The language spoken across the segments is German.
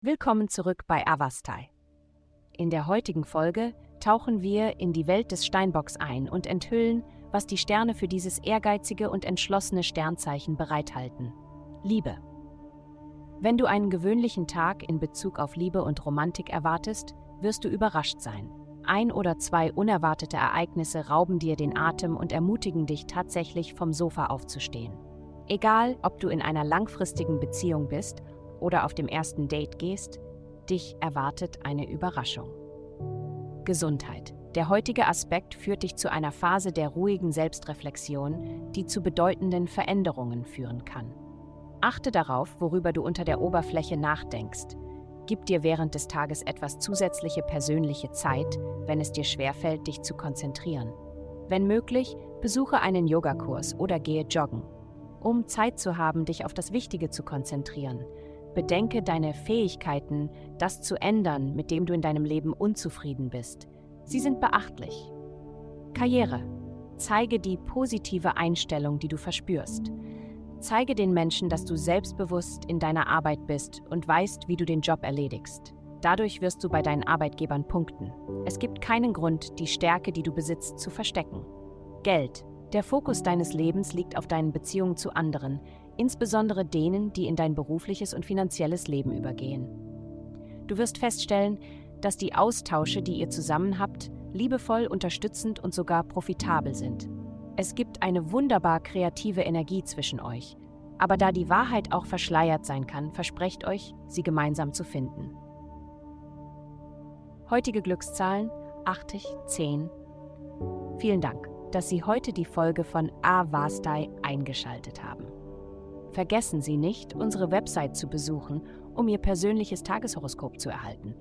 Willkommen zurück bei Avastai. In der heutigen Folge tauchen wir in die Welt des Steinbocks ein und enthüllen, was die Sterne für dieses ehrgeizige und entschlossene Sternzeichen bereithalten. Liebe. Wenn du einen gewöhnlichen Tag in Bezug auf Liebe und Romantik erwartest, wirst du überrascht sein. Ein oder zwei unerwartete Ereignisse rauben dir den Atem und ermutigen dich tatsächlich vom Sofa aufzustehen. Egal, ob du in einer langfristigen Beziehung bist oder auf dem ersten Date gehst, dich erwartet eine Überraschung. Gesundheit. Der heutige Aspekt führt dich zu einer Phase der ruhigen Selbstreflexion, die zu bedeutenden Veränderungen führen kann. Achte darauf, worüber du unter der Oberfläche nachdenkst. Gib dir während des Tages etwas zusätzliche persönliche Zeit, wenn es dir schwerfällt, dich zu konzentrieren. Wenn möglich, besuche einen Yogakurs oder gehe joggen, um Zeit zu haben, dich auf das Wichtige zu konzentrieren. Bedenke deine Fähigkeiten, das zu ändern, mit dem du in deinem Leben unzufrieden bist. Sie sind beachtlich. Karriere. Zeige die positive Einstellung, die du verspürst. Zeige den Menschen, dass du selbstbewusst in deiner Arbeit bist und weißt, wie du den Job erledigst. Dadurch wirst du bei deinen Arbeitgebern punkten. Es gibt keinen Grund, die Stärke, die du besitzt, zu verstecken. Geld. Der Fokus deines Lebens liegt auf deinen Beziehungen zu anderen, insbesondere denen, die in dein berufliches und finanzielles Leben übergehen. Du wirst feststellen, dass die Austausche, die ihr zusammen habt, liebevoll, unterstützend und sogar profitabel sind. Es gibt eine wunderbar kreative Energie zwischen euch, aber da die Wahrheit auch verschleiert sein kann, versprecht euch, sie gemeinsam zu finden. Heutige Glückszahlen 80, 10. Vielen Dank, dass Sie heute die Folge von Avastai eingeschaltet haben. Vergessen Sie nicht, unsere Website zu besuchen, um Ihr persönliches Tageshoroskop zu erhalten.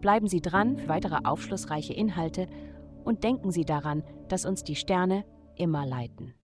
Bleiben Sie dran für weitere aufschlussreiche Inhalte und denken Sie daran, dass uns die Sterne immer leiten.